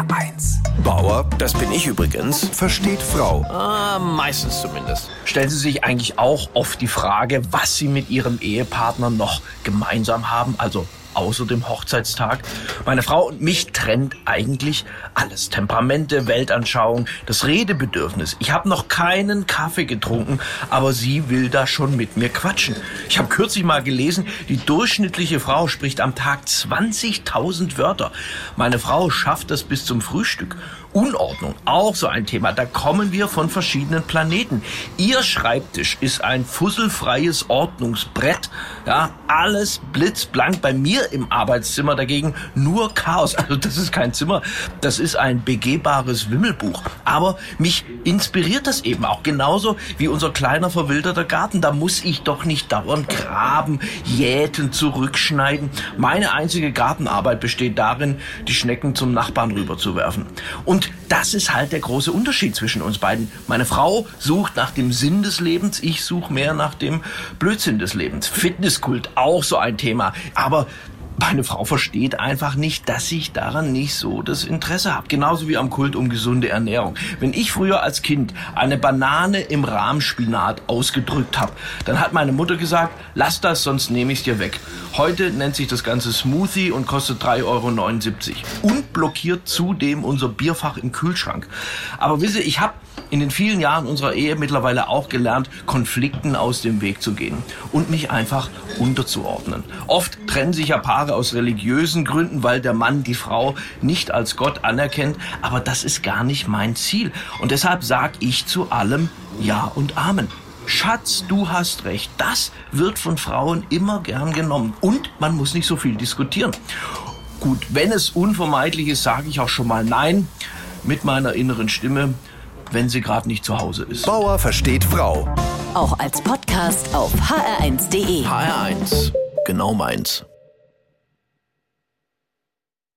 HR1. Bauer, das bin ich übrigens, versteht Frau. Ah, meistens zumindest. Stellen Sie sich eigentlich auch oft die Frage, was Sie mit Ihrem Ehepartner noch gemeinsam haben, also außer dem Hochzeitstag. Meine Frau und mich trennt eigentlich alles. Temperamente, Weltanschauung, das Redebedürfnis. Ich habe noch keinen Kaffee getrunken, aber sie will da schon mit mir quatschen. Ich habe kürzlich mal gelesen, die durchschnittliche Frau spricht am Tag 20.000 Wörter. Meine Frau schafft das bis zum Frühstück. Unordnung, auch so ein Thema. Da kommen wir von verschiedenen Planeten. Ihr Schreibtisch ist ein fusselfreies Ordnungsbrett. Ja, alles blitzblank. Bei mir im Arbeitszimmer dagegen nur Chaos. Also das ist kein Zimmer, das ist ein begehbares Wimmelbuch. Aber mich inspiriert das eben auch genauso wie unser kleiner verwilderter Garten. Da muss ich doch nicht dauernd graben, jäten, zurückschneiden. Meine einzige Gartenarbeit besteht darin, die Schnecken zum Nachbarn rüberzuwerfen. Und das ist halt der große Unterschied zwischen uns beiden. Meine Frau sucht nach dem Sinn des Lebens, ich suche mehr nach dem Blödsinn des Lebens. Fitnesskult, auch so ein Thema. Aber meine Frau versteht einfach nicht, dass ich daran nicht so das Interesse habe. Genauso wie am Kult um gesunde Ernährung. Wenn ich früher als Kind eine Banane im Rahmspinat ausgedrückt habe, dann hat meine Mutter gesagt, lass das, sonst nehme ich es dir weg. Heute nennt sich das Ganze Smoothie und kostet 3,79 Euro. Und blockiert zudem unser Bierfach im Kühlschrank. Aber wisse, ich habe in den vielen Jahren unserer Ehe mittlerweile auch gelernt, Konflikten aus dem Weg zu gehen und mich einfach unterzuordnen. Oft trennen sich ja Paare aus religiösen Gründen, weil der Mann die Frau nicht als Gott anerkennt, aber das ist gar nicht mein Ziel. Und deshalb sag ich zu allem Ja und Amen. Schatz, du hast recht. Das wird von Frauen immer gern genommen. Und man muss nicht so viel diskutieren. Gut, wenn es unvermeidlich ist, sage ich auch schon mal Nein mit meiner inneren Stimme wenn sie gerade nicht zu Hause ist. Bauer versteht Frau. Auch als Podcast auf hr1.de. HR1, genau meins.